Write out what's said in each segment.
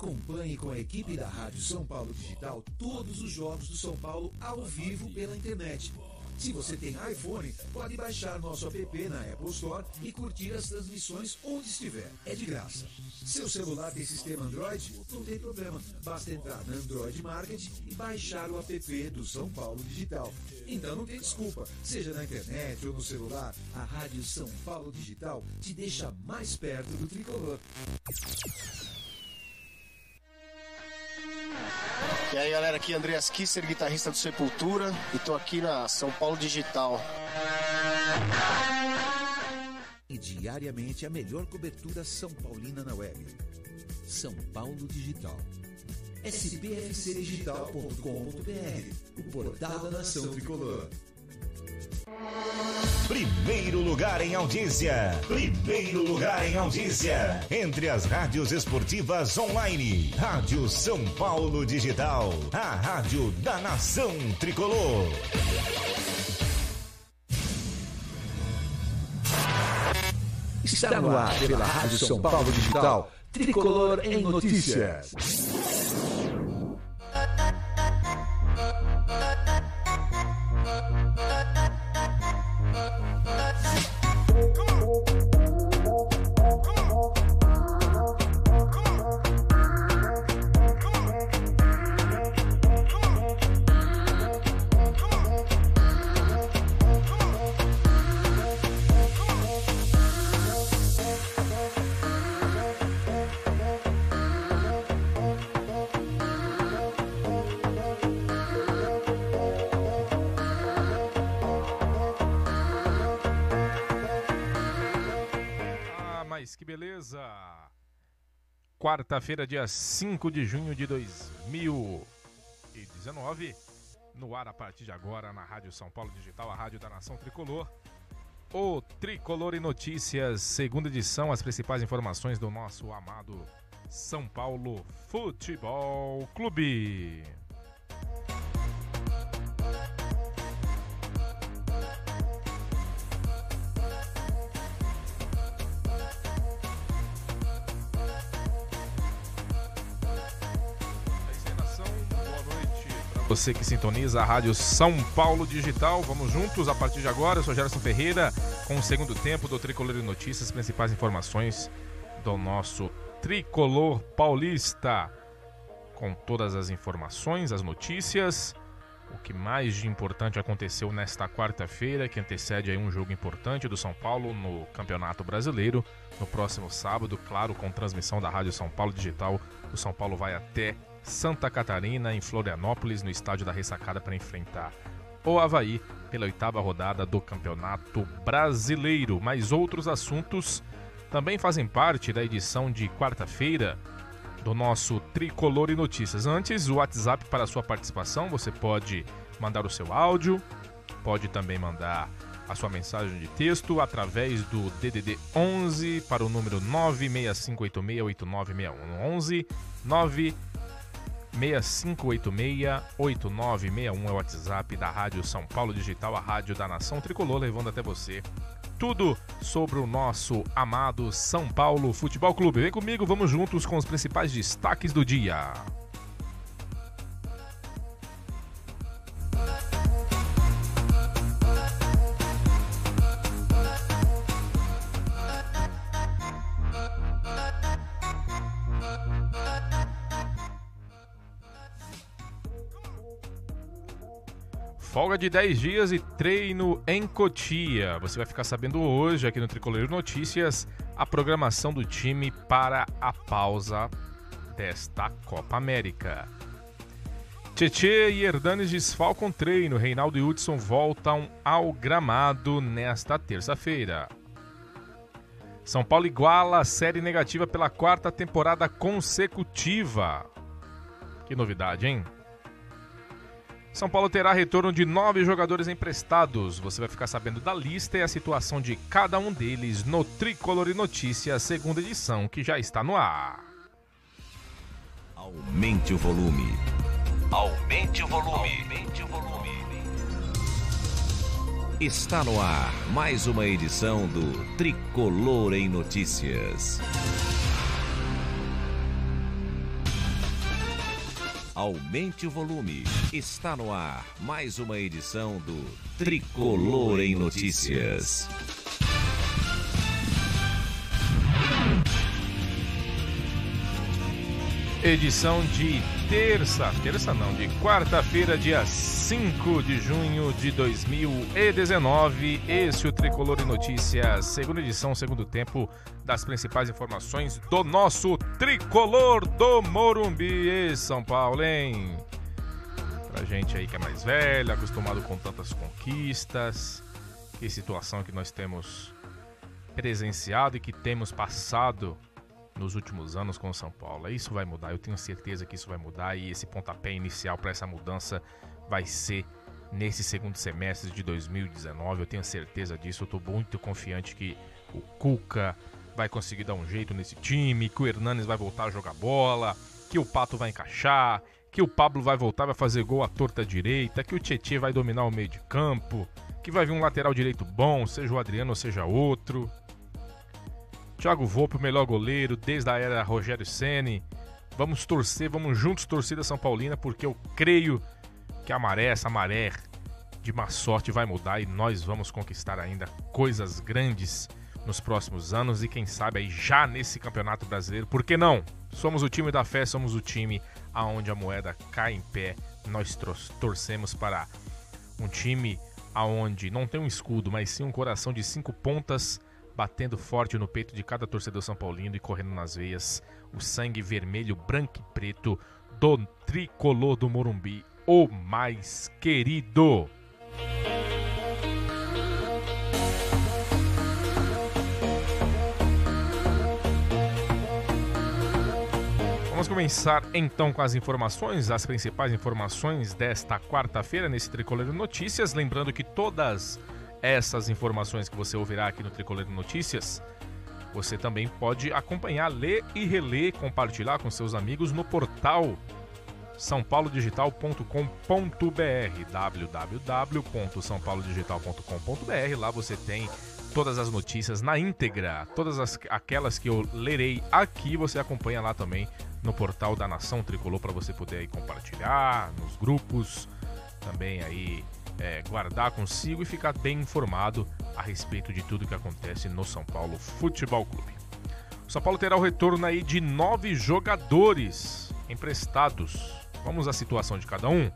Acompanhe com a equipe da Rádio São Paulo Digital todos os jogos do São Paulo ao vivo pela internet. Se você tem iPhone, pode baixar nosso app na Apple Store e curtir as transmissões onde estiver. É de graça. Seu celular tem sistema Android? Não tem problema. Basta entrar na Android Market e baixar o app do São Paulo Digital. Então não tem desculpa. Seja na internet ou no celular, a Rádio São Paulo Digital te deixa mais perto do tricolor. E aí galera, aqui é Andreas Kisser, guitarrista do Sepultura, e tô aqui na São Paulo Digital. E diariamente a melhor cobertura São Paulina na web. São Paulo Digital. spfcdigital.com.br, o portal da nação tricolor. Primeiro lugar em audiência. Primeiro lugar em audiência. Entre as rádios esportivas online. Rádio São Paulo Digital. A rádio da nação tricolor. Está no ar pela Rádio São Paulo Digital. Tricolor em Notícias. Quarta-feira, dia 5 de junho de 2019. No ar a partir de agora na Rádio São Paulo Digital, a Rádio da Nação Tricolor. O Tricolor e Notícias, segunda edição, as principais informações do nosso amado São Paulo Futebol Clube. Você que sintoniza a Rádio São Paulo Digital, vamos juntos a partir de agora. Eu sou Gerson Ferreira com o segundo tempo do Tricolor e Notícias, as principais informações do nosso Tricolor Paulista. Com todas as informações, as notícias, o que mais de importante aconteceu nesta quarta-feira, que antecede aí um jogo importante do São Paulo no Campeonato Brasileiro. No próximo sábado, claro, com transmissão da Rádio São Paulo Digital, o São Paulo vai até Santa Catarina, em Florianópolis, no estádio da Ressacada, para enfrentar o Havaí pela oitava rodada do Campeonato Brasileiro. Mas outros assuntos também fazem parte da edição de quarta-feira do nosso Tricolor e Notícias. Antes, o WhatsApp para sua participação, você pode mandar o seu áudio, pode também mandar a sua mensagem de texto através do DDD 11 para o número 965868961 11 9 6586-8961 é o WhatsApp da Rádio São Paulo Digital, a rádio da Nação Tricolor, levando até você tudo sobre o nosso amado São Paulo Futebol Clube. Vem comigo, vamos juntos com os principais destaques do dia. Folga de 10 dias e treino em Cotia. Você vai ficar sabendo hoje, aqui no Tricolor Notícias, a programação do time para a pausa desta Copa América. Tietê e Herdanes desfalcam treino. Reinaldo e Hudson voltam ao gramado nesta terça-feira. São Paulo iguala a série negativa pela quarta temporada consecutiva. Que novidade, hein? São Paulo terá retorno de nove jogadores emprestados. Você vai ficar sabendo da lista e a situação de cada um deles no Tricolor e Notícias, segunda edição, que já está no ar. Aumente o volume. Aumente o volume. Aumente o volume. Está no ar mais uma edição do Tricolor em Notícias. Aumente o volume. Está no ar mais uma edição do Tricolor em Notícias. Edição de terça, terça não, de quarta-feira, dia 5 de junho de 2019. Esse é o Tricolor em Notícias, segunda edição, segundo tempo das principais informações do nosso Tricolor do Morumbi e São Paulo, hein? Pra gente aí que é mais velho, acostumado com tantas conquistas, que situação que nós temos presenciado e que temos passado nos últimos anos com o São Paulo. Isso vai mudar, eu tenho certeza que isso vai mudar e esse pontapé inicial para essa mudança vai ser nesse segundo semestre de 2019. Eu tenho certeza disso, eu estou muito confiante que o Cuca vai conseguir dar um jeito nesse time, que o Hernanes vai voltar a jogar bola, que o Pato vai encaixar, que o Pablo vai voltar, vai fazer gol à torta direita, que o Tietchan vai dominar o meio de campo, que vai vir um lateral direito bom, seja o Adriano ou seja outro. Thiago Volpe, o melhor goleiro desde a era Rogério Ceni. Vamos torcer, vamos juntos torcida São Paulina, porque eu creio que a maré, essa maré de má sorte vai mudar e nós vamos conquistar ainda coisas grandes nos próximos anos e quem sabe aí já nesse Campeonato Brasileiro. Por que não? Somos o time da fé, somos o time aonde a moeda cai em pé. Nós torcemos para um time aonde não tem um escudo, mas sim um coração de cinco pontas batendo forte no peito de cada torcedor são paulino e correndo nas veias o sangue vermelho, branco e preto do tricolor do Morumbi, o mais querido. Vamos começar então com as informações, as principais informações desta quarta-feira nesse Tricolor Notícias. Lembrando que todas essas informações que você ouvirá aqui no Tricolor Notícias, você também pode acompanhar, ler e reler, compartilhar com seus amigos no portal sãopaulodigital.com.br www.sãopaulodigital.com.br Lá você tem todas as notícias na íntegra, todas as, aquelas que eu lerei aqui, você acompanha lá também no portal da Nação Tricolor para você poder aí compartilhar nos grupos, também aí é, guardar consigo e ficar bem informado a respeito de tudo que acontece no São Paulo Futebol Clube. O São Paulo terá o retorno aí de nove jogadores emprestados. Vamos à situação de cada um.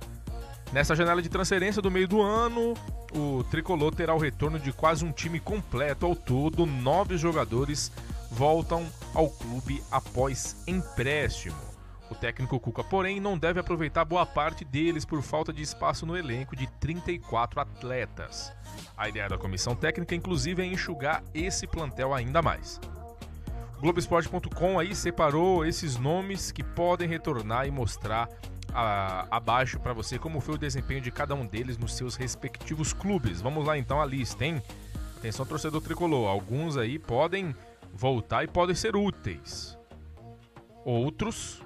Nessa janela de transferência do meio do ano, o tricolor terá o retorno de quase um time completo. Ao todo, nove jogadores voltam ao clube após empréstimo. O técnico Cuca, porém, não deve aproveitar boa parte deles por falta de espaço no elenco de 34 atletas. A ideia da comissão técnica, inclusive, é enxugar esse plantel ainda mais. O Globoesporte.com aí separou esses nomes que podem retornar e mostrar abaixo para você como foi o desempenho de cada um deles nos seus respectivos clubes. Vamos lá então a lista, hein? Atenção torcedor tricolor, alguns aí podem voltar e podem ser úteis. Outros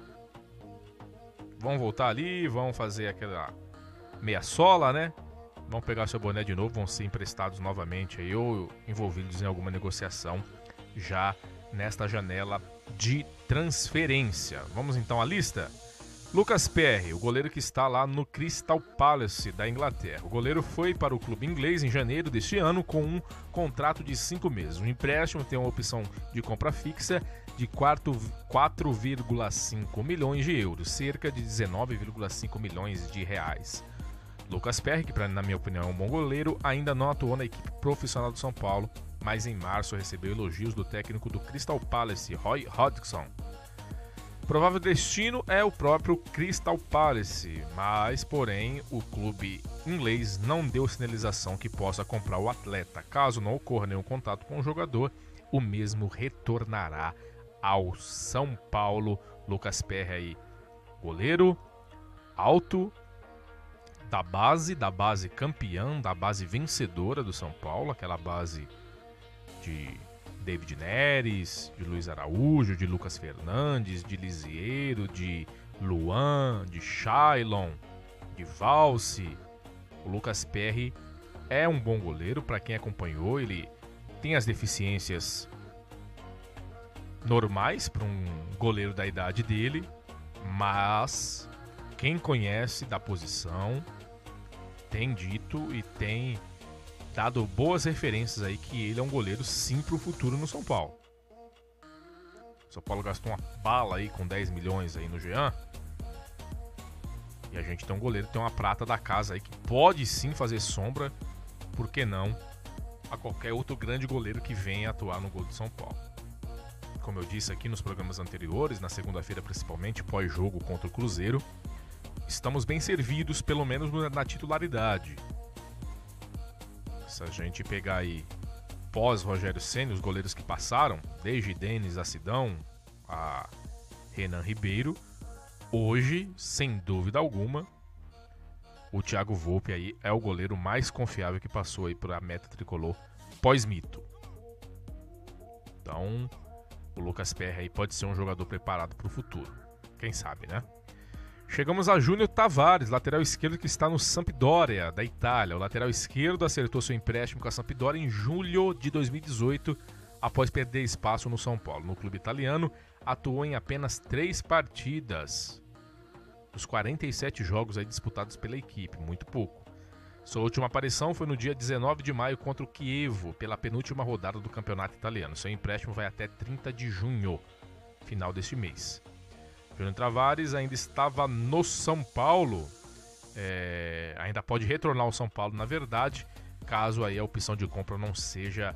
vão voltar ali, vão fazer aquela meia sola, né? Vão pegar seu boné de novo, vão ser emprestados novamente aí ou envolvidos em alguma negociação já nesta janela de transferência. Vamos então à lista? Lucas Perry, o goleiro que está lá no Crystal Palace da Inglaterra. O goleiro foi para o clube inglês em janeiro deste ano com um contrato de cinco meses. O empréstimo tem uma opção de compra fixa de 4,5 milhões de euros, cerca de 19,5 milhões de reais. Lucas Perry, que na minha opinião é um bom goleiro, ainda não atuou na equipe profissional do São Paulo, mas em março recebeu elogios do técnico do Crystal Palace, Roy Hodgson. Provável destino é o próprio Crystal Palace, mas porém o clube inglês não deu sinalização que possa comprar o atleta. Caso não ocorra nenhum contato com o jogador, o mesmo retornará ao São Paulo. Lucas Perry aí, goleiro alto da base, da base campeã, da base vencedora do São Paulo, aquela base de David Neres, de Luiz Araújo, de Lucas Fernandes, de Lisieiro, de Luan, de Shailon, de Valse. O Lucas Perry é um bom goleiro, para quem acompanhou, ele tem as deficiências normais para um goleiro da idade dele, mas quem conhece da posição tem dito e tem dado boas referências aí que ele é um goleiro sim pro futuro no São Paulo. O São Paulo gastou uma bala aí com 10 milhões aí no Jean. E a gente tem um goleiro, tem uma prata da casa aí que pode sim fazer sombra, por que não, a qualquer outro grande goleiro que venha atuar no gol de São Paulo. Como eu disse aqui nos programas anteriores, na segunda-feira principalmente, pós-jogo contra o Cruzeiro, estamos bem servidos, pelo menos na titularidade. Se a gente pegar aí pós Rogério Senna, os goleiros que passaram, desde Denis Acidão a Renan Ribeiro, hoje, sem dúvida alguma, o Thiago Volpe aí é o goleiro mais confiável que passou aí para a meta tricolor pós-mito. Então, o Lucas Perry aí pode ser um jogador preparado para o futuro. Quem sabe, né? Chegamos a Júnior Tavares, lateral esquerdo que está no Sampdoria, da Itália. O lateral esquerdo acertou seu empréstimo com a Sampdoria em julho de 2018, após perder espaço no São Paulo. No clube italiano, atuou em apenas três partidas dos 47 jogos disputados pela equipe, muito pouco. Sua última aparição foi no dia 19 de maio contra o Chievo, pela penúltima rodada do campeonato italiano. Seu empréstimo vai até 30 de junho, final deste mês. Júnior Travares ainda estava no São Paulo, é, ainda pode retornar ao São Paulo, na verdade, caso aí a opção de compra não seja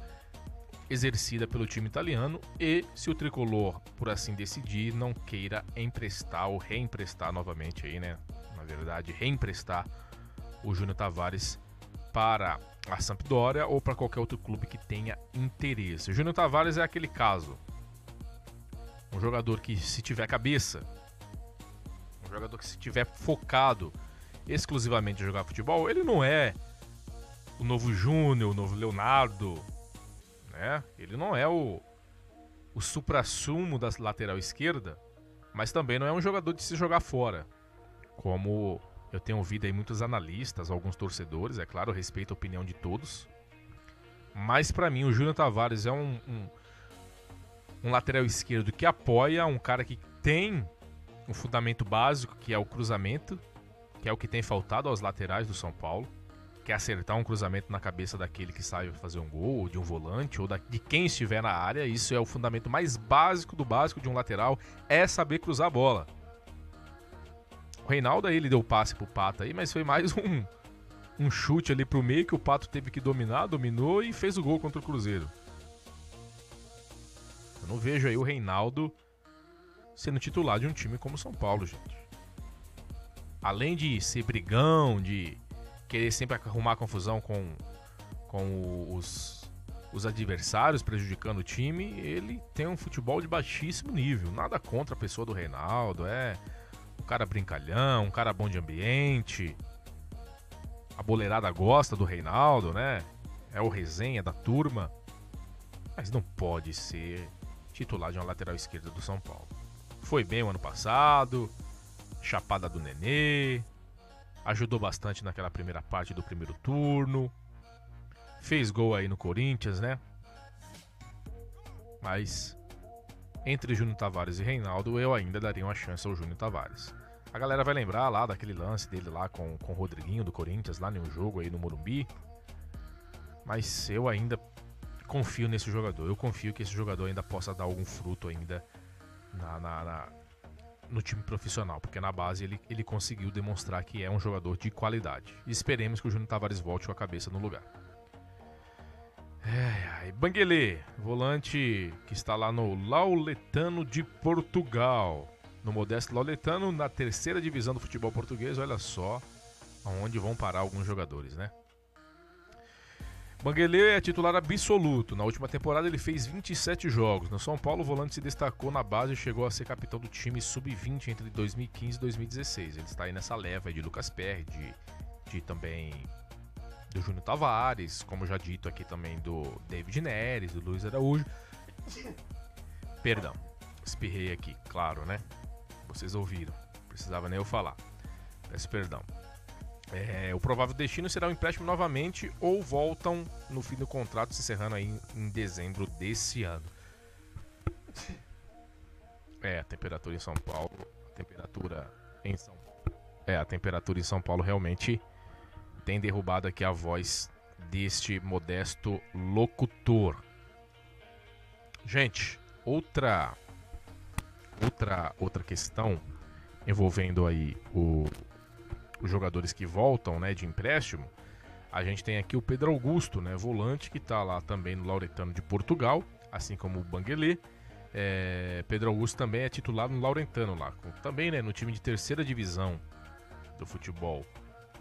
exercida pelo time italiano e se o tricolor, por assim decidir, não queira emprestar ou reemprestar novamente aí, né? Na verdade, reemprestar o Júnior Tavares para a Sampdoria ou para qualquer outro clube que tenha interesse. O Júnior Tavares é aquele caso um jogador que, se tiver cabeça, um jogador que, se tiver focado exclusivamente em jogar futebol, ele não é o novo Júnior, o novo Leonardo, né? Ele não é o, o supra-sumo da lateral esquerda, mas também não é um jogador de se jogar fora. Como eu tenho ouvido aí muitos analistas, alguns torcedores, é claro, respeito a opinião de todos. Mas para mim o Júnior Tavares é um, um um lateral esquerdo que apoia, um cara que tem um fundamento básico, que é o cruzamento, que é o que tem faltado aos laterais do São Paulo, que é acertar um cruzamento na cabeça daquele que sai fazer um gol, ou de um volante, ou de quem estiver na área. Isso é o fundamento mais básico do básico de um lateral, é saber cruzar a bola. O Reinaldo aí ele deu passe pro Pato aí, mas foi mais um, um chute ali pro meio que o Pato teve que dominar, dominou e fez o gol contra o Cruzeiro. Eu não vejo aí o Reinaldo sendo titular de um time como São Paulo, gente. Além de ser brigão, de querer sempre arrumar confusão com, com os, os adversários, prejudicando o time, ele tem um futebol de baixíssimo nível. Nada contra a pessoa do Reinaldo, é um cara brincalhão, um cara bom de ambiente. A boleirada gosta do Reinaldo, né? É o resenha da turma. Mas não pode ser titular de uma lateral esquerda do São Paulo. Foi bem o ano passado, chapada do Nenê, ajudou bastante naquela primeira parte do primeiro turno, fez gol aí no Corinthians, né? Mas entre Júnior Tavares e Reinaldo, eu ainda daria uma chance ao Júnior Tavares. A galera vai lembrar lá daquele lance dele lá com, com o Rodriguinho do Corinthians, lá no jogo aí no Morumbi. Mas eu ainda confio nesse jogador. Eu confio que esse jogador ainda possa dar algum fruto ainda na, na, na, no time profissional, porque na base ele, ele conseguiu demonstrar que é um jogador de qualidade. E esperemos que o Júnior Tavares volte com a cabeça no lugar. É, Banguele, volante que está lá no Lauletano de Portugal. No modesto Lauletano, na terceira divisão do futebol português, olha só aonde vão parar alguns jogadores, né? Banguele é titular absoluto. Na última temporada ele fez 27 jogos. No São Paulo, o volante se destacou na base e chegou a ser capitão do time sub-20 entre 2015 e 2016. Ele está aí nessa leva de Lucas Perry, de, de também do Júnior Tavares, como já dito aqui também do David Neres, do Luiz Araújo. Perdão, espirrei aqui, claro, né? Vocês ouviram, precisava nem eu falar. Peço perdão. É, o provável destino será o empréstimo novamente ou voltam no fim do contrato, se encerrando aí em, em dezembro desse ano. É, a temperatura em São Paulo, a temperatura em São Paulo É, a temperatura em São Paulo realmente tem derrubado aqui a voz deste modesto locutor. Gente, outra outra outra questão envolvendo aí o, os jogadores que voltam, né, de empréstimo. A gente tem aqui o Pedro Augusto, né, volante que está lá também no Lauretano de Portugal, assim como o Banguelê. É, Pedro Augusto também é titular no Laurentano lá, também né, no time de terceira divisão do futebol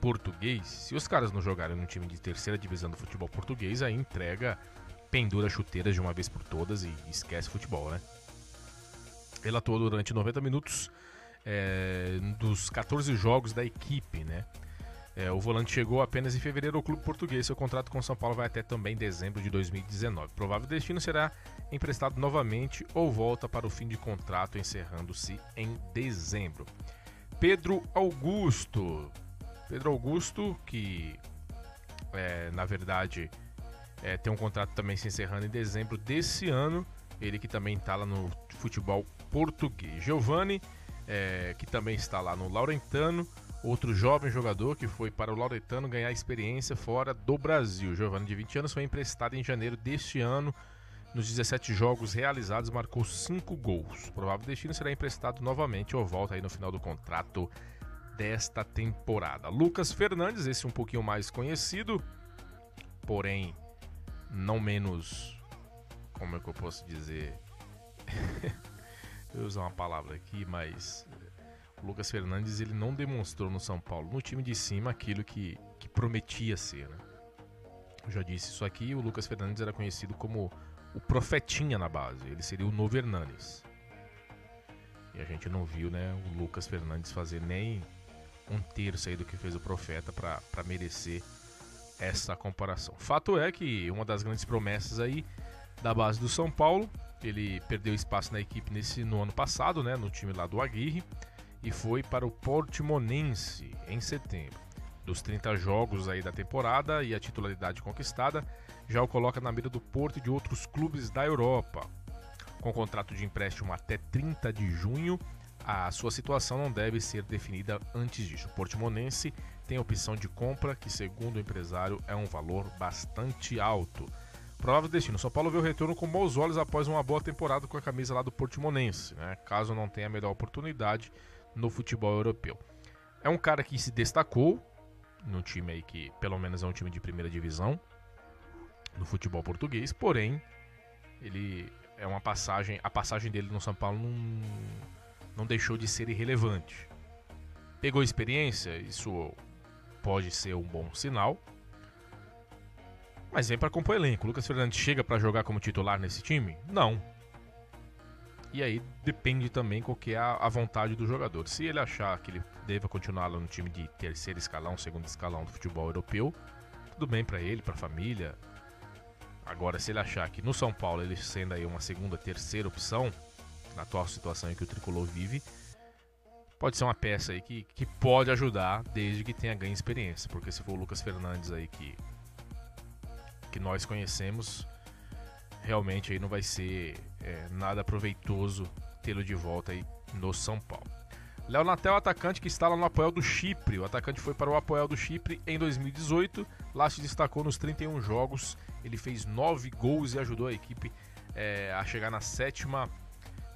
português. Se os caras não jogarem no time de terceira divisão do futebol português, aí entrega, pendura chuteiras de uma vez por todas e esquece futebol, né? Ele atuou durante 90 minutos é, dos 14 jogos da equipe, né? É, o volante chegou apenas em fevereiro ao clube português. Seu contrato com o São Paulo vai até também dezembro de 2019. Provável destino será emprestado novamente ou volta para o fim de contrato, encerrando-se em dezembro. Pedro Augusto. Pedro Augusto, que é, na verdade é, tem um contrato também se encerrando em dezembro desse ano. Ele que também está lá no futebol português. Giovanni, é, que também está lá no Laurentano outro jovem jogador que foi para o Lauretano ganhar experiência fora do Brasil. Giovanni, de 20 anos, foi emprestado em janeiro deste ano. Nos 17 jogos realizados, marcou 5 gols. O provável destino será emprestado novamente ou volta aí no final do contrato desta temporada. Lucas Fernandes, esse um pouquinho mais conhecido, porém não menos. Como é que eu posso dizer? eu usar uma palavra aqui, mas o Lucas Fernandes ele não demonstrou no São Paulo, no time de cima, aquilo que, que prometia ser. Né? Eu já disse isso aqui, o Lucas Fernandes era conhecido como o profetinha na base, ele seria o novo Hernanes. E a gente não viu né, o Lucas Fernandes fazer nem um terço aí do que fez o profeta para merecer essa comparação. Fato é que uma das grandes promessas aí da base do São Paulo, ele perdeu espaço na equipe nesse no ano passado, né, no time lá do Aguirre e foi para o Portimonense em setembro. Dos 30 jogos aí da temporada e a titularidade conquistada, já o coloca na mira do Porto e de outros clubes da Europa. Com contrato de empréstimo até 30 de junho, a sua situação não deve ser definida antes disso. O Portimonense tem opção de compra, que segundo o empresário é um valor bastante alto. Provável destino. São Paulo vê o retorno com bons olhos após uma boa temporada com a camisa lá do Portimonense. Né? Caso não tenha a melhor oportunidade, no futebol europeu. É um cara que se destacou no time aí que pelo menos é um time de primeira divisão no futebol português, porém ele é uma passagem, a passagem dele no São Paulo não, não deixou de ser irrelevante. Pegou experiência, isso pode ser um bom sinal. Mas vem para compor elenco. O Lucas Fernandes chega para jogar como titular nesse time? Não. E aí depende também qual que é a, vontade do jogador. Se ele achar que ele deva continuar lá no time de terceiro escalão, segundo escalão do futebol europeu, tudo bem para ele, para a família. Agora, se ele achar que no São Paulo ele sendo aí uma segunda, terceira opção, na atual situação em que o tricolor vive, pode ser uma peça aí que, que pode ajudar desde que tenha ganho experiência. Porque se for o Lucas Fernandes aí que, que nós conhecemos, realmente aí não vai ser é, nada proveitoso tê-lo de volta aí no São Paulo. Léo Natel, atacante que está lá no Apoel do Chipre. O atacante foi para o Apoel do Chipre em 2018. Lá se destacou nos 31 jogos. Ele fez 9 gols e ajudou a equipe é, a chegar na sétima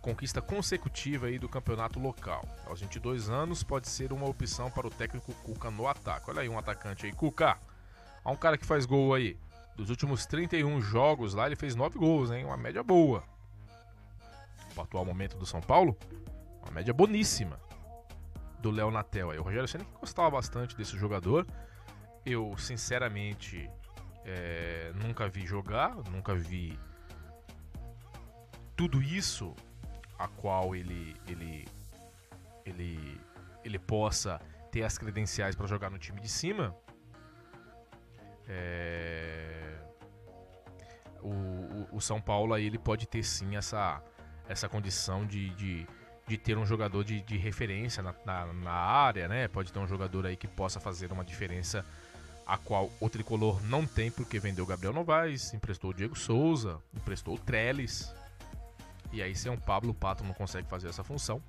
conquista consecutiva aí do campeonato local. Aos 22 anos, pode ser uma opção para o técnico Cuca no ataque. Olha aí um atacante aí, Cuca. Olha um cara que faz gol aí. Dos últimos 31 jogos lá, ele fez 9 gols, hein? Uma média boa. O atual momento do São Paulo, uma média boníssima do Léo Natel. Aí. O Rogério Senna gostava bastante desse jogador. Eu, sinceramente, é, nunca vi jogar, nunca vi tudo isso a qual ele ele ele ele possa ter as credenciais para jogar no time de cima. É, o, o, o, São Paulo aí ele pode ter sim essa, essa condição de, de, de ter um jogador de, de referência na, na, na, área, né? Pode ter um jogador aí que possa fazer uma diferença a qual o tricolor não tem, porque vendeu Gabriel Novaes, emprestou o Diego Souza, emprestou o Trellis. E aí, sem um Pablo Pato não consegue fazer essa função.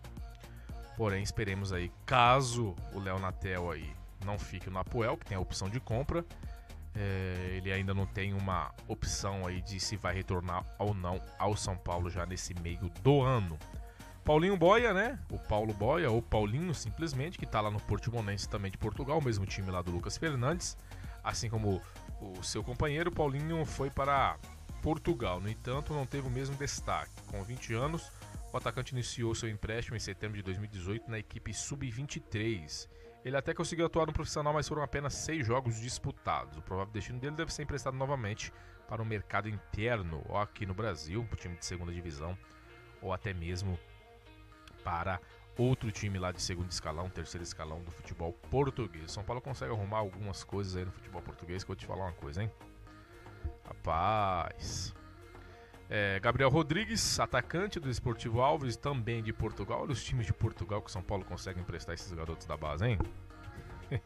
Porém, esperemos aí, caso o Léo Natel aí não fique no Apoel, que tem a opção de compra, é, ele ainda não tem uma opção aí de se vai retornar ou não ao São Paulo já nesse meio do ano. Paulinho Boia, né? O Paulo Boia, ou Paulinho simplesmente, que tá lá no Portimonense também de Portugal, o mesmo time lá do Lucas Fernandes. Assim como o seu companheiro, Paulinho foi para Portugal. No entanto, não teve o mesmo destaque. Com 20 anos, o atacante iniciou seu empréstimo em setembro de 2018 na equipe Sub-23. Ele até conseguiu atuar no profissional, mas foram apenas seis jogos disputados. O provável destino dele deve ser emprestado novamente para o mercado interno, ou aqui no Brasil, para o time de segunda divisão, ou até mesmo para outro time lá de segundo escalão, terceiro escalão do futebol português. São Paulo consegue arrumar algumas coisas aí no futebol português que eu vou te falar uma coisa, hein? Rapaz. É, Gabriel Rodrigues, atacante do Esportivo Alves, também de Portugal. Olha os times de Portugal que São Paulo consegue emprestar esses garotos da base, hein?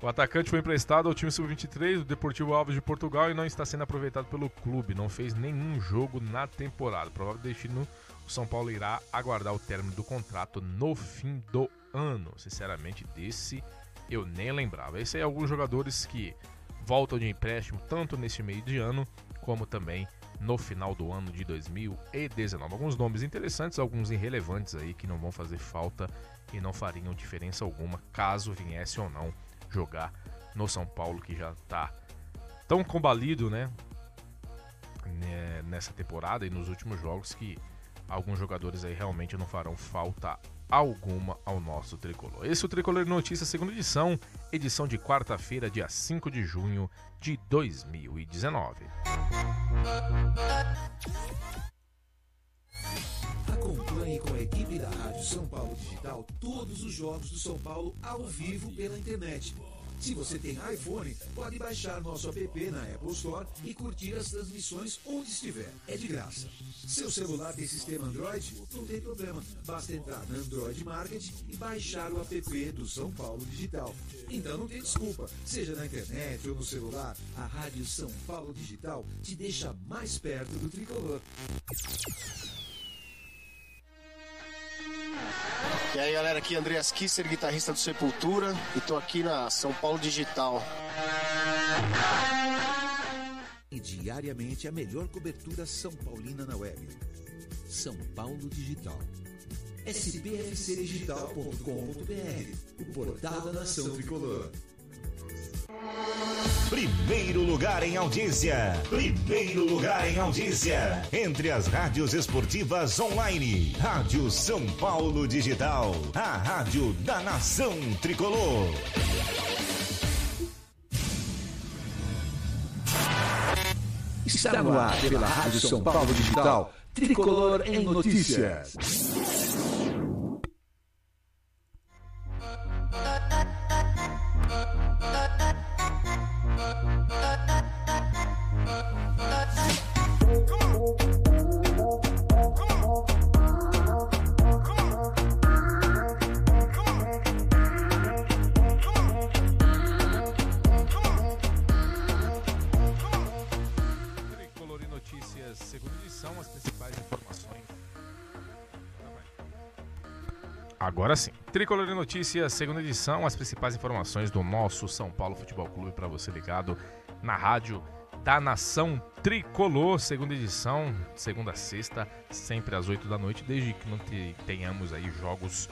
o atacante foi emprestado ao time sub-23 do Deportivo Alves de Portugal e não está sendo aproveitado pelo clube. Não fez nenhum jogo na temporada. Provável destino o São Paulo irá aguardar o término do contrato no fim do ano. Sinceramente, desse eu nem lembrava. Esse aí é alguns jogadores que voltam de empréstimo tanto neste meio de ano como também no final do ano de 2019. Alguns nomes interessantes, alguns irrelevantes aí que não vão fazer falta e não fariam diferença alguma caso viesse ou não jogar no São Paulo que já está tão combalido, né? né? Nessa temporada e nos últimos jogos que alguns jogadores aí realmente não farão falta alguma ao nosso tricolor. Esse é o Tricolor Notícias, segunda edição, edição de quarta-feira, dia 5 de junho de 2019. Acompanhe com a equipe da Rádio São Paulo Digital todos os jogos do São Paulo ao vivo pela internet se você tem iPhone, pode baixar nosso app na Apple Store e curtir as transmissões onde estiver. É de graça. Seu celular tem sistema Android? Não tem problema. Basta entrar na Android Market e baixar o app do São Paulo Digital. Então não tem desculpa. Seja na internet ou no celular, a Rádio São Paulo Digital te deixa mais perto do tricolor. E aí galera, aqui é Andreas Kisser, guitarrista do Sepultura, e tô aqui na São Paulo Digital. E diariamente a melhor cobertura São Paulina na web. São Paulo Digital. spfcdigital.com.br O portal da nação tricolor. Primeiro lugar em audiência. Primeiro lugar em audiência. Entre as rádios esportivas online. Rádio São Paulo Digital. A rádio da nação tricolor. Está no ar pela Rádio São Paulo Digital. Tricolor em Notícias. Tricolor e Notícias, segunda edição, as principais informações do nosso São Paulo Futebol Clube para você ligado na rádio da Nação Tricolor, segunda edição, segunda a sexta, sempre às 8 da noite, desde que não te- tenhamos aí jogos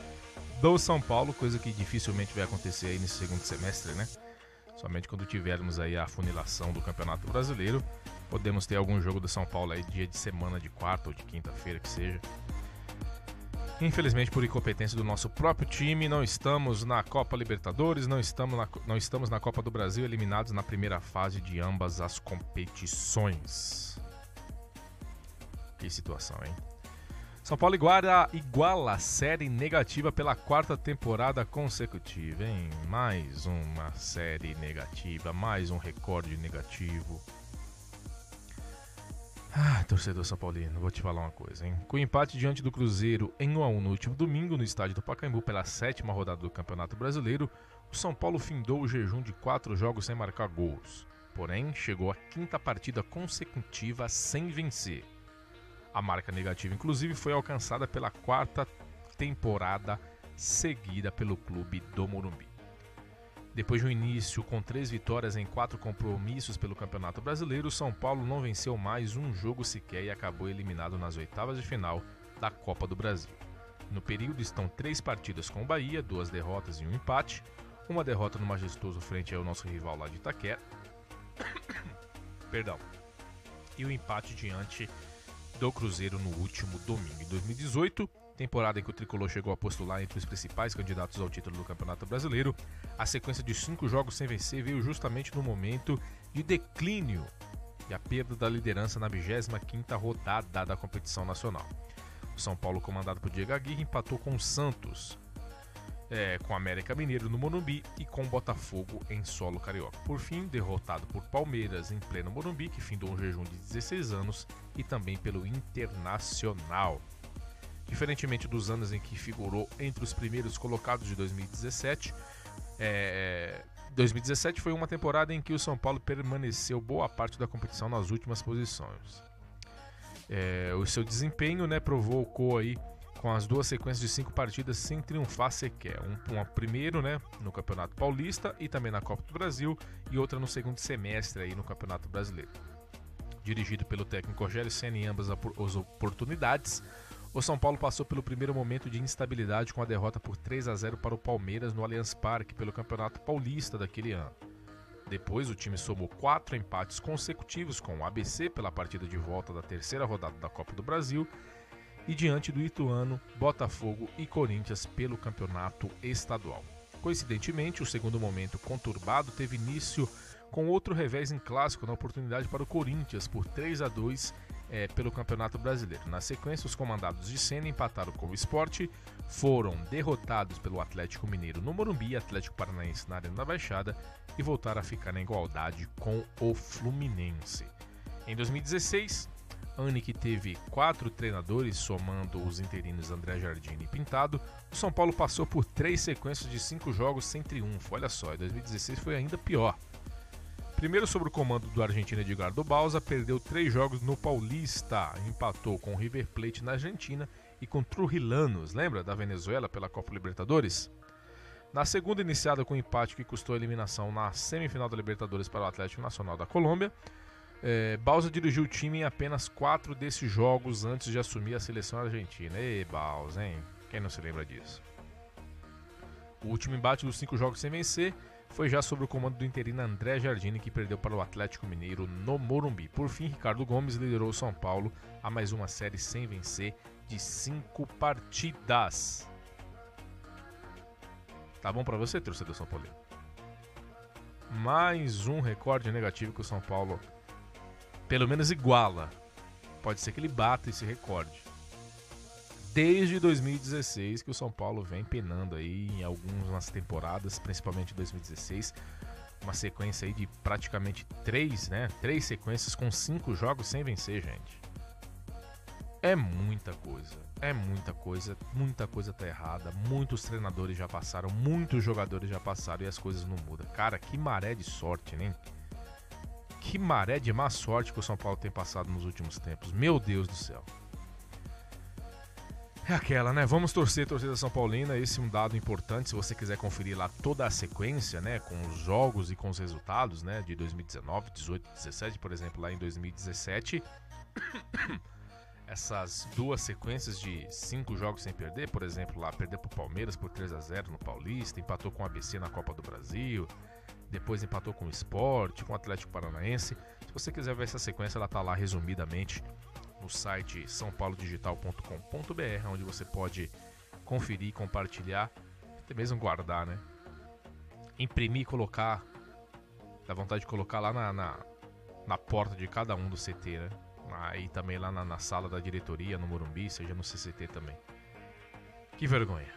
do São Paulo, coisa que dificilmente vai acontecer aí nesse segundo semestre, né? Somente quando tivermos aí a funilação do Campeonato Brasileiro, podemos ter algum jogo do São Paulo aí dia de semana, de quarta ou de quinta-feira que seja. Infelizmente, por incompetência do nosso próprio time, não estamos na Copa Libertadores, não estamos na, não estamos na Copa do Brasil, eliminados na primeira fase de ambas as competições. Que situação, hein? São Paulo iguala, iguala a série negativa pela quarta temporada consecutiva, hein? Mais uma série negativa, mais um recorde negativo. Ah, torcedor São Paulino, vou te falar uma coisa, hein? Com o empate diante do Cruzeiro em 1 a 1 no último domingo no estádio do Pacaembu pela sétima rodada do Campeonato Brasileiro, o São Paulo findou o jejum de quatro jogos sem marcar gols. Porém, chegou à quinta partida consecutiva sem vencer. A marca negativa, inclusive, foi alcançada pela quarta temporada seguida pelo clube do Morumbi. Depois de um início com três vitórias em quatro compromissos pelo Campeonato Brasileiro, São Paulo não venceu mais um jogo sequer e acabou eliminado nas oitavas de final da Copa do Brasil. No período estão três partidas com o Bahia, duas derrotas e um empate, uma derrota no majestoso frente ao nosso rival lá de Itaquera, perdão, e o empate diante do Cruzeiro no último domingo. Em 2018, temporada em que o Tricolor chegou a postular entre os principais candidatos ao título do Campeonato Brasileiro, a sequência de cinco jogos sem vencer veio justamente no momento de declínio e a perda da liderança na 25ª rodada da competição nacional. O São Paulo, comandado por Diego Aguirre, empatou com o Santos, é, com o América Mineiro no Morumbi e com o Botafogo em solo carioca. Por fim, derrotado por Palmeiras em pleno Morumbi, que findou um jejum de 16 anos, e também pelo Internacional. Diferentemente dos anos em que figurou entre os primeiros colocados de 2017, é, 2017 foi uma temporada em que o São Paulo permaneceu boa parte da competição nas últimas posições. É, o seu desempenho né, provocou aí com as duas sequências de cinco partidas sem triunfar sequer. Um, uma primeiro né, no Campeonato Paulista e também na Copa do Brasil, e outra no segundo semestre aí no Campeonato Brasileiro. Dirigido pelo técnico Rogério Senna em ambas as oportunidades, o São Paulo passou pelo primeiro momento de instabilidade com a derrota por 3 a 0 para o Palmeiras no Allianz Parque pelo Campeonato Paulista daquele ano. Depois, o time somou quatro empates consecutivos com o ABC pela partida de volta da terceira rodada da Copa do Brasil e diante do Ituano, Botafogo e Corinthians pelo campeonato estadual. Coincidentemente, o segundo momento conturbado teve início com outro revés em clássico na oportunidade para o Corinthians por 3 a 2 é, pelo Campeonato Brasileiro. Na sequência, os comandados de Senna empataram com o esporte, foram derrotados pelo Atlético Mineiro no Morumbi Atlético Paranaense na Arena da Baixada e voltaram a ficar na igualdade com o Fluminense. Em 2016, Anne que teve quatro treinadores, somando os interinos André Jardine e Pintado, o São Paulo passou por três sequências de cinco jogos sem triunfo. Olha só, em 2016 foi ainda pior. Primeiro, sob o comando do argentino Edgardo Balsa, perdeu três jogos no Paulista, empatou com o River Plate na Argentina e com Trujillanos, lembra da Venezuela pela Copa Libertadores? Na segunda, iniciada com um empate que custou a eliminação na semifinal da Libertadores para o Atlético Nacional da Colômbia, é, Bausa dirigiu o time em apenas quatro desses jogos antes de assumir a seleção argentina. Ei, Bausa, hein? Quem não se lembra disso? O último embate dos cinco jogos sem vencer foi já sob o comando do interino André Jardine, que perdeu para o Atlético Mineiro no Morumbi. Por fim, Ricardo Gomes liderou o São Paulo a mais uma série sem vencer de cinco partidas. Tá bom para você, torcedor São Paulo? Mais um recorde negativo que o São Paulo pelo menos iguala. Pode ser que ele bata esse recorde. Desde 2016 que o São Paulo vem penando aí em algumas temporadas, principalmente 2016, uma sequência aí de praticamente três, né? Três sequências com cinco jogos sem vencer, gente. É muita coisa, é muita coisa, muita coisa tá errada. Muitos treinadores já passaram, muitos jogadores já passaram e as coisas não mudam. Cara, que maré de sorte, né? Que maré de má sorte que o São Paulo tem passado nos últimos tempos. Meu Deus do céu. É aquela, né? Vamos torcer, torcida São Paulina. Esse é um dado importante. Se você quiser conferir lá toda a sequência, né? Com os jogos e com os resultados, né? De 2019, 18, 17, por exemplo, lá em 2017. Essas duas sequências de cinco jogos sem perder, por exemplo, lá perder pro Palmeiras por 3 a 0 no Paulista, empatou com o ABC na Copa do Brasil, depois empatou com o Sport, com o Atlético Paranaense. Se você quiser ver essa sequência, ela está lá resumidamente no site sãopaulodigital.com.br, onde você pode conferir, compartilhar, até mesmo guardar, né? Imprimir colocar. Dá vontade de colocar lá na, na, na porta de cada um do CT, né? Aí também lá na, na sala da diretoria, no Morumbi, seja no CCT também. Que vergonha.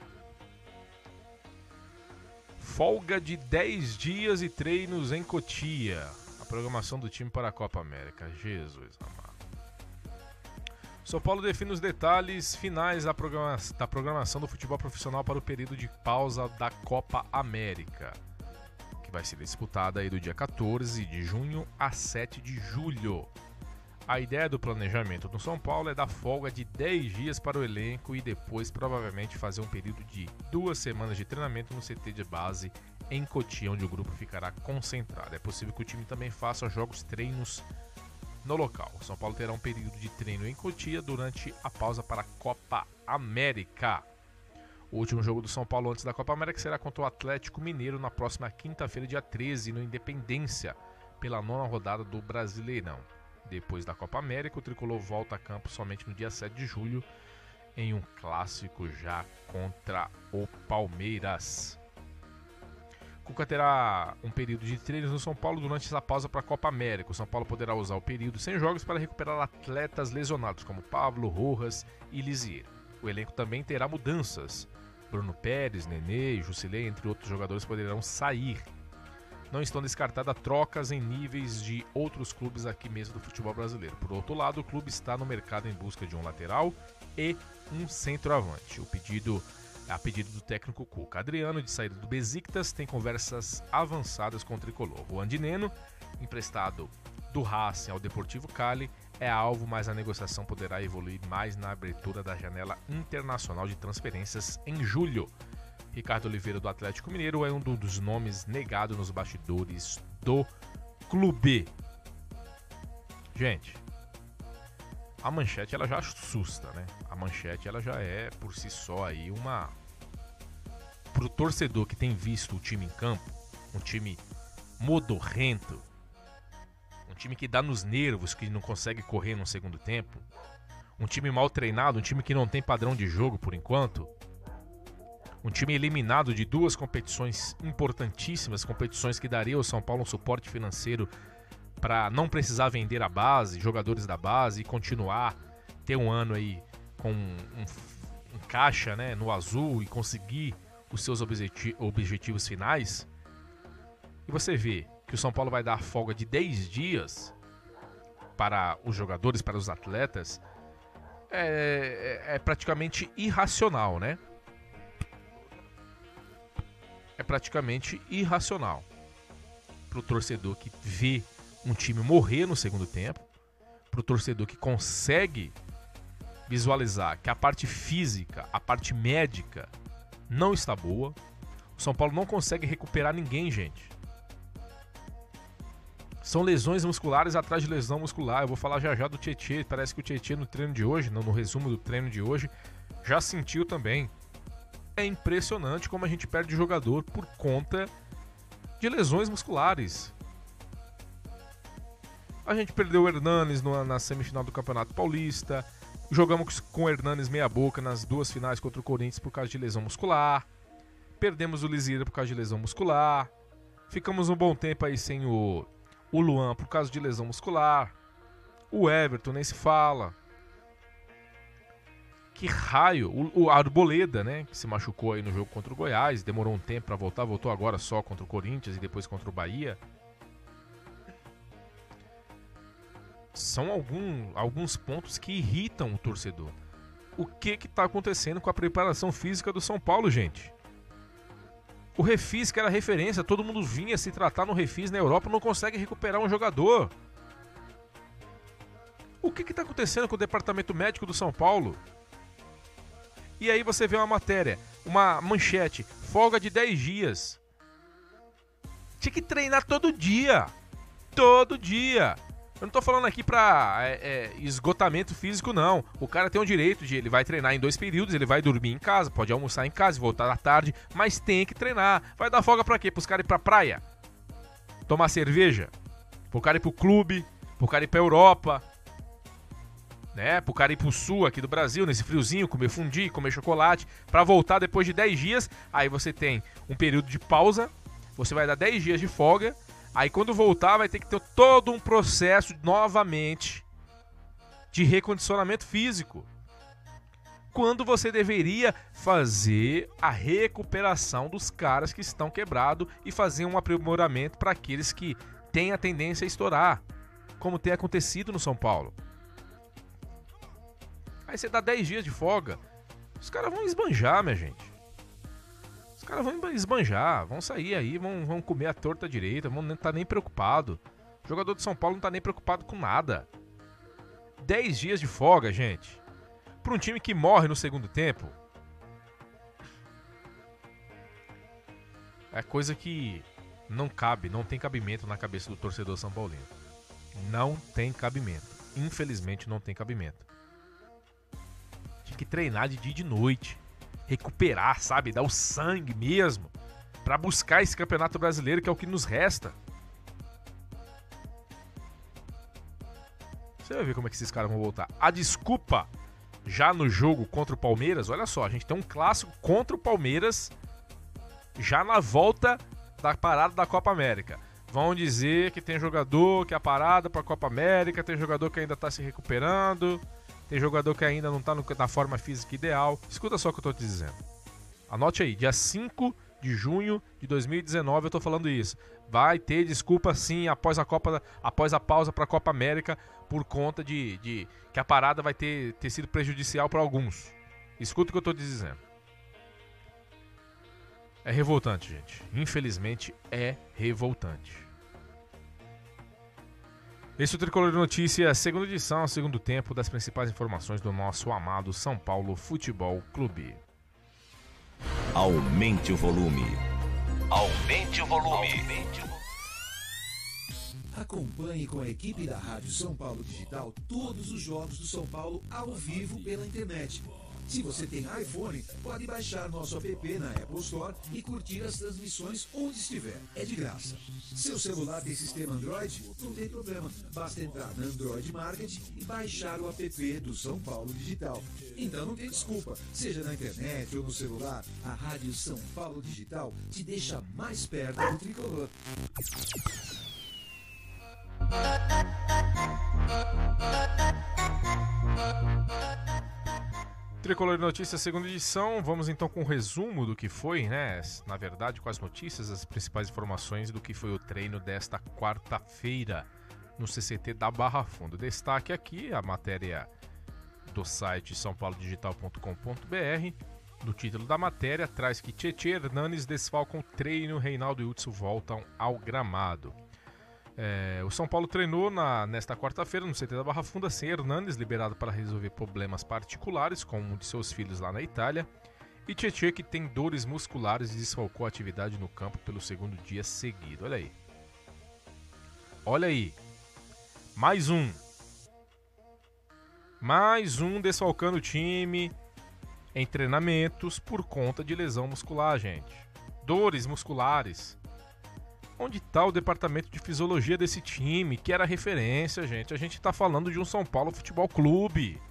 Folga de 10 dias e treinos em Cotia. A programação do time para a Copa América. Jesus amado. São Paulo define os detalhes finais da, programa da programação do futebol profissional para o período de pausa da Copa América, que vai ser disputada aí do dia 14 de junho a 7 de julho. A ideia do planejamento do São Paulo é dar folga de 10 dias para o elenco e depois provavelmente fazer um período de duas semanas de treinamento no CT de base em Cotia, onde o grupo ficará concentrado. É possível que o time também faça jogos treinos no local. O São Paulo terá um período de treino em Cotia durante a pausa para a Copa América. O último jogo do São Paulo antes da Copa América será contra o Atlético Mineiro na próxima quinta-feira, dia 13, no Independência, pela nona rodada do Brasileirão. Depois da Copa América, o tricolor volta a campo somente no dia 7 de julho, em um clássico já contra o Palmeiras. Cuca terá um período de treinos no São Paulo durante essa pausa para a Copa América. O São Paulo poderá usar o período sem jogos para recuperar atletas lesionados, como Pablo, Rojas e Lisier. O elenco também terá mudanças. Bruno Pérez, Nenê, Jusilei, entre outros jogadores, poderão sair não estão descartadas trocas em níveis de outros clubes aqui mesmo do futebol brasileiro. Por outro lado, o clube está no mercado em busca de um lateral e um centroavante. O pedido a pedido do técnico Cuca. Adriano, de saída do Besiktas, tem conversas avançadas com o tricolor. O Andineno, emprestado do Racing ao Deportivo Cali, é alvo, mas a negociação poderá evoluir mais na abertura da janela internacional de transferências em julho. Ricardo Oliveira do Atlético Mineiro é um dos nomes negados nos bastidores do clube. Gente, a manchete ela já assusta, né? A manchete ela já é por si só aí uma pro torcedor que tem visto o time em campo, um time modorrento, um time que dá nos nervos, que não consegue correr no segundo tempo, um time mal treinado, um time que não tem padrão de jogo por enquanto um time eliminado de duas competições importantíssimas, competições que daria ao São Paulo um suporte financeiro para não precisar vender a base, jogadores da base e continuar ter um ano aí com um, um caixa né, no azul e conseguir os seus objeti objetivos finais. E você vê que o São Paulo vai dar folga de 10 dias para os jogadores, para os atletas, é, é, é praticamente irracional, né? é praticamente irracional para o torcedor que vê um time morrer no segundo tempo, para o torcedor que consegue visualizar que a parte física, a parte médica não está boa. O São Paulo não consegue recuperar ninguém, gente. São lesões musculares atrás de lesão muscular. Eu vou falar já já do Tietchan. Parece que o Tietchan no treino de hoje, no resumo do treino de hoje, já sentiu também é impressionante como a gente perde jogador por conta de lesões musculares. A gente perdeu o Hernanes na semifinal do Campeonato Paulista. Jogamos com o Hernanes meia boca nas duas finais contra o Corinthians por causa de lesão muscular. Perdemos o Lisieira por causa de lesão muscular. Ficamos um bom tempo aí sem o, o Luan por causa de lesão muscular. O Everton nem se fala que raio, o, o Arboleda, né, que se machucou aí no jogo contra o Goiás, demorou um tempo para voltar, voltou agora só contra o Corinthians e depois contra o Bahia. São algum, alguns pontos que irritam o torcedor. O que que tá acontecendo com a preparação física do São Paulo, gente? O Refis, que era referência, todo mundo vinha se tratar no Refis na Europa, não consegue recuperar um jogador. O que está acontecendo com o departamento médico do São Paulo? E aí você vê uma matéria, uma manchete, folga de 10 dias. Tinha que treinar todo dia. Todo dia. Eu não tô falando aqui pra é, é, esgotamento físico, não. O cara tem o direito de. Ele vai treinar em dois períodos, ele vai dormir em casa, pode almoçar em casa e voltar à tarde, mas tem que treinar. Vai dar folga pra quê? Pros caras ir pra praia? Tomar cerveja? Pro cara ir pro clube? Pro cara ir pra Europa? né? Pro cara ir pro sul aqui do Brasil, nesse friozinho, comer fundi, comer chocolate, para voltar depois de 10 dias. Aí você tem um período de pausa, você vai dar 10 dias de folga. Aí quando voltar, vai ter que ter todo um processo novamente de recondicionamento físico. Quando você deveria fazer a recuperação dos caras que estão quebrados e fazer um aprimoramento para aqueles que têm a tendência a estourar, como tem acontecido no São Paulo. Aí você dá 10 dias de folga. Os caras vão esbanjar, minha gente. Os caras vão esbanjar, vão sair aí, vão, vão comer a torta direita, vão não tá nem preocupado. O jogador de São Paulo não tá nem preocupado com nada. 10 dias de folga, gente. Para um time que morre no segundo tempo. É coisa que não cabe, não tem cabimento na cabeça do torcedor São Paulino. Não tem cabimento. Infelizmente não tem cabimento. Tinha que treinar de dia e de noite. Recuperar, sabe? Dar o sangue mesmo. para buscar esse campeonato brasileiro que é o que nos resta. Você vai ver como é que esses caras vão voltar. A desculpa já no jogo contra o Palmeiras, olha só, a gente tem um clássico contra o Palmeiras já na volta da parada da Copa América. Vão dizer que tem jogador que é parada para a Copa América, tem jogador que ainda está se recuperando, tem jogador que ainda não está na forma física ideal. Escuta só o que eu estou te dizendo. Anote aí, dia 5 de junho de 2019 eu estou falando isso. Vai ter desculpa sim após a Copa, após a pausa para a Copa América por conta de, de, que a parada vai ter, ter sido prejudicial para alguns. Escuta o que eu estou dizendo. É revoltante, gente. Infelizmente é revoltante. Esse é o Tricolor de Notícias, segunda edição, segundo tempo das principais informações do nosso amado São Paulo Futebol Clube. Aumente o volume. Aumente o volume. Aumente o volume. Acompanhe com a equipe da Rádio São Paulo Digital todos os jogos do São Paulo ao vivo pela internet. Se você tem iPhone, pode baixar nosso app na Apple Store e curtir as transmissões onde estiver. É de graça. Seu celular tem sistema Android? Não tem problema. Basta entrar na Android Market e baixar o app do São Paulo Digital. Então não tem desculpa. Seja na internet ou no celular, a Rádio São Paulo Digital te deixa mais perto do tricolor. Tricolor Notícias, segunda edição. Vamos então com um resumo do que foi, né? Na verdade, com as notícias, as principais informações do que foi o treino desta quarta-feira no CCT da Barra Fundo. Destaque aqui a matéria do site sãopaulodigital.com.br. No título da matéria, traz que Tietê Hernanes desfalcam treino, Reinaldo e Hudson voltam ao gramado. É, o São Paulo treinou na, nesta quarta-feira no CT da Barra Funda sem Hernanes, liberado para resolver problemas particulares com um de seus filhos lá na Itália. E Tietchan, que tem dores musculares e desfalcou a atividade no campo pelo segundo dia seguido. Olha aí. Olha aí. Mais um. Mais um desfalcando o time em treinamentos por conta de lesão muscular, gente. Dores musculares. Onde está o departamento de fisiologia desse time, que era referência, gente? A gente está falando de um São Paulo Futebol Clube.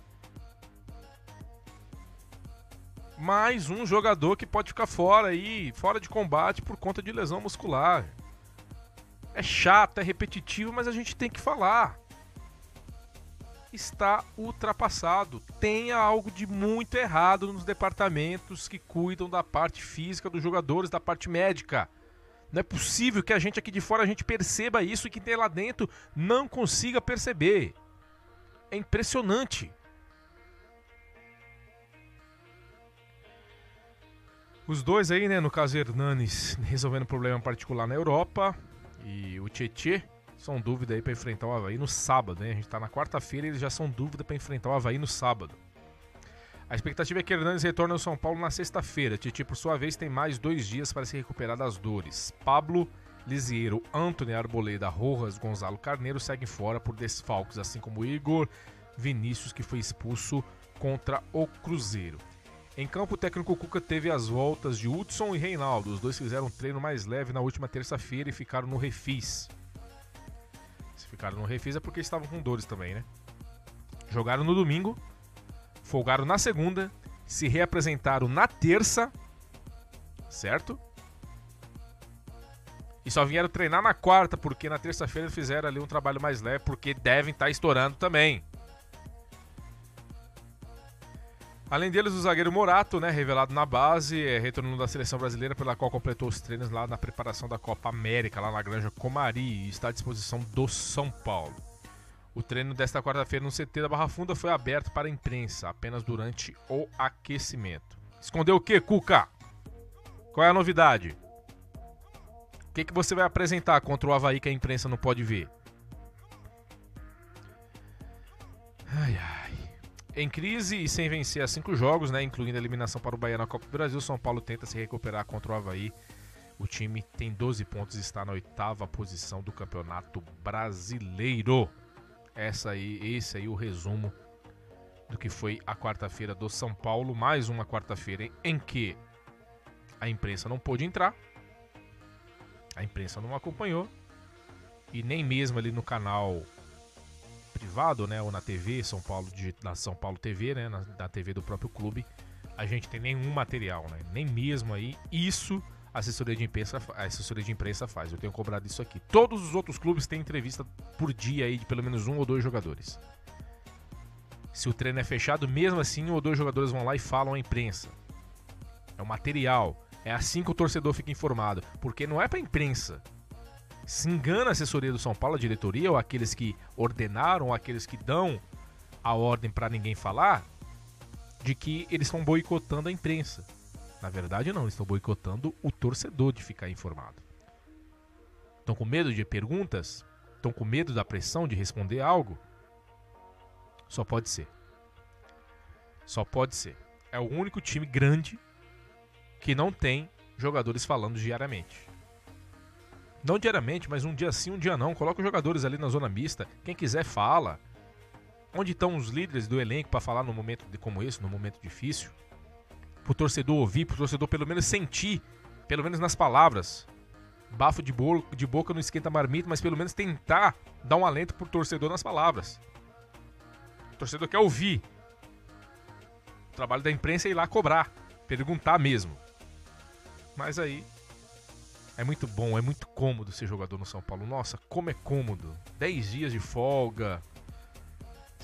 Mais um jogador que pode ficar fora aí, fora de combate por conta de lesão muscular. É chato, é repetitivo, mas a gente tem que falar. Está ultrapassado. Tem algo de muito errado nos departamentos que cuidam da parte física dos jogadores, da parte médica. Não é possível que a gente aqui de fora a gente perceba isso e que tem lá dentro não consiga perceber. É impressionante. Os dois aí, né, no caso Hernanes, resolvendo problema particular na Europa e o Tietê são dúvida aí para enfrentar o Havaí no sábado, né? A gente tá na quarta-feira e eles já são dúvida para enfrentar o Havaí no sábado. A expectativa é que Hernandes retorne ao São Paulo na sexta-feira. Titi, por sua vez, tem mais dois dias para se recuperar das dores. Pablo Lisiero, Antony Arboleda, Rojas, Gonzalo Carneiro seguem fora por desfalques, assim como Igor Vinícius, que foi expulso contra o Cruzeiro. Em campo, o técnico Cuca teve as voltas de Hudson e Reinaldo. Os dois fizeram um treino mais leve na última terça-feira e ficaram no refis. Se ficaram no refis é porque estavam com dores também, né? Jogaram no domingo folgaram na segunda, se reapresentaram na terça, certo? E só vieram treinar na quarta, porque na terça-feira fizeram ali um trabalho mais leve, porque devem estar tá estourando também. Além deles, o zagueiro Morato, né, revelado na base, é da seleção brasileira, pela qual completou os treinos lá na preparação da Copa América, lá na Granja Comari, e está à disposição do São Paulo. O treino desta quarta-feira no CT da Barra Funda foi aberto para a imprensa apenas durante o aquecimento. Escondeu o que, Cuca? Qual é a novidade? O que, que você vai apresentar contra o Havaí que a imprensa não pode ver? Ai, Em crise e sem vencer a cinco jogos, né, incluindo a eliminação para o Bahia na Copa do Brasil, São Paulo tenta se recuperar contra o Havaí. O time tem 12 pontos e está na oitava posição do Campeonato Brasileiro. Essa aí, esse aí o resumo do que foi a quarta-feira do São Paulo, mais uma quarta-feira em que a imprensa não pôde entrar, a imprensa não acompanhou e nem mesmo ali no canal privado, né, ou na TV São Paulo na São Paulo TV, né, na, na TV do próprio clube, a gente tem nenhum material, né, nem mesmo aí isso a assessoria de imprensa, a assessoria de imprensa faz. Eu tenho cobrado isso aqui. Todos os outros clubes têm entrevista por dia aí de pelo menos um ou dois jogadores. Se o treino é fechado, mesmo assim, um ou dois jogadores vão lá e falam à imprensa. É o material. É assim que o torcedor fica informado. Porque não é pra imprensa se engana a assessoria do São Paulo, a diretoria, ou aqueles que ordenaram, ou aqueles que dão a ordem para ninguém falar, de que eles estão boicotando a imprensa. Na verdade, não, eles estão boicotando o torcedor de ficar informado. Estão com medo de perguntas? Estão com medo da pressão de responder algo? Só pode ser. Só pode ser. É o único time grande que não tem jogadores falando diariamente. Não diariamente, mas um dia sim, um dia não. Coloca os jogadores ali na zona mista. Quem quiser, fala. Onde estão os líderes do elenco para falar no momento como esse, no momento difícil? Pro torcedor ouvir, pro torcedor pelo menos sentir, pelo menos nas palavras. Bafo de, bolo, de boca não esquenta marmita, mas pelo menos tentar dar um alento pro torcedor nas palavras. O torcedor quer ouvir. O trabalho da imprensa é ir lá cobrar, perguntar mesmo. Mas aí é muito bom, é muito cômodo ser jogador no São Paulo. Nossa, como é cômodo. 10 dias de folga.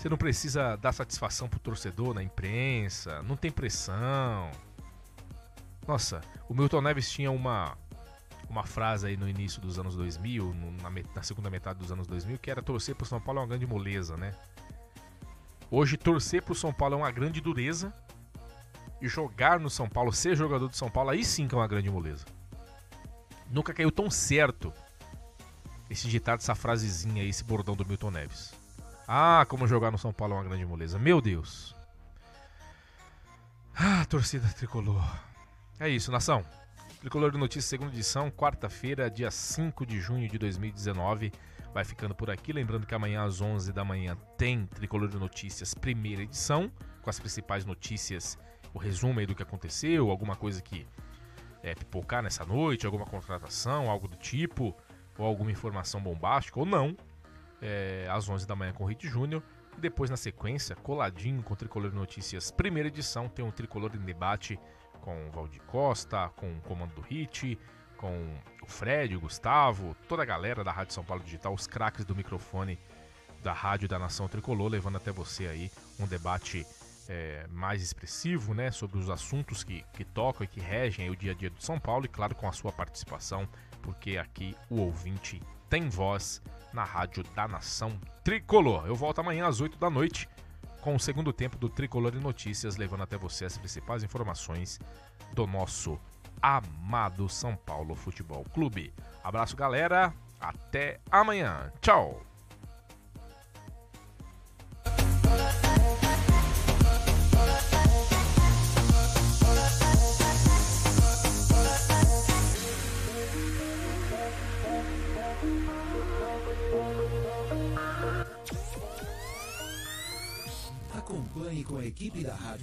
Você não precisa dar satisfação pro torcedor na imprensa. Não tem pressão. Nossa, o Milton Neves tinha uma uma frase aí no início dos anos 2000, na, na segunda metade dos anos 2000, que era torcer pro São Paulo é uma grande moleza, né? Hoje, torcer pro São Paulo é uma grande dureza. E jogar no São Paulo, ser jogador do São Paulo, aí sim que é uma grande moleza. Nunca caiu tão certo esse ditado, essa frasezinha aí, esse bordão do Milton Neves. Ah, como jogar no São Paulo é uma grande moleza. Meu Deus. Ah, torcida tricolor. É isso, nação. Tricolor de Notícias, segunda edição, quarta-feira, dia 5 de junho de 2019. Vai ficando por aqui. Lembrando que amanhã às 11 da manhã tem Tricolor de Notícias, primeira edição, com as principais notícias, o resumo aí do que aconteceu, alguma coisa que é, pipocar nessa noite, alguma contratação, algo do tipo, ou alguma informação bombástica, ou não, é, às 11 da manhã com o Hit Júnior. E depois, na sequência, coladinho com o Tricolor Notícias, primeira edição, tem um Tricolor em debate com o Valdir Costa, com o comando do Hit, com o Fred, o Gustavo, toda a galera da Rádio São Paulo Digital, os craques do microfone da Rádio da Nação Tricolor, levando até você aí um debate é, mais expressivo, né, sobre os assuntos que, que tocam e que regem o dia a dia do São Paulo e claro com a sua participação, porque aqui o ouvinte tem voz na rádio da Nação Tricolor. Eu volto amanhã às 8 da noite com o segundo tempo do Tricolor e Notícias, levando até você as principais informações do nosso amado São Paulo Futebol Clube. Abraço, galera. Até amanhã. Tchau.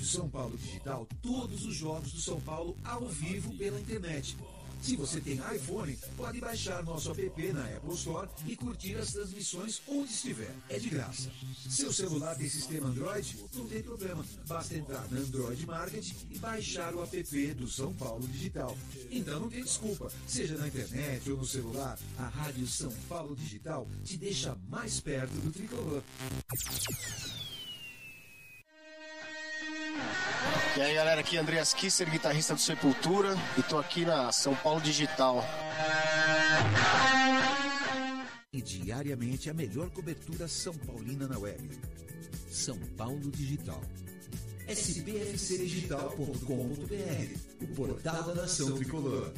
São Paulo Digital todos os jogos do São Paulo ao vivo pela internet. Se você tem iPhone, pode baixar nosso app na Apple Store e curtir as transmissões onde estiver. É de graça. Seu celular tem sistema Android? Não tem problema. Basta entrar na Android Market e baixar o app do São Paulo Digital. Então não tem desculpa. Seja na internet ou no celular, a Rádio São Paulo Digital te deixa mais perto do tricolor. E aí galera, aqui é Andreas Kisser, guitarrista do Sepultura, e tô aqui na São Paulo Digital. E diariamente a melhor cobertura São Paulina na web. São Paulo Digital. spfcdigital.com.br O portal da Nação Tricolor.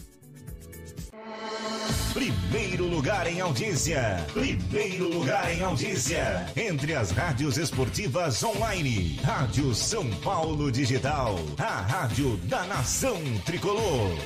Primeiro lugar em audiência. Primeiro lugar em audiência. Entre as rádios esportivas online. Rádio São Paulo Digital. A rádio da nação tricolor.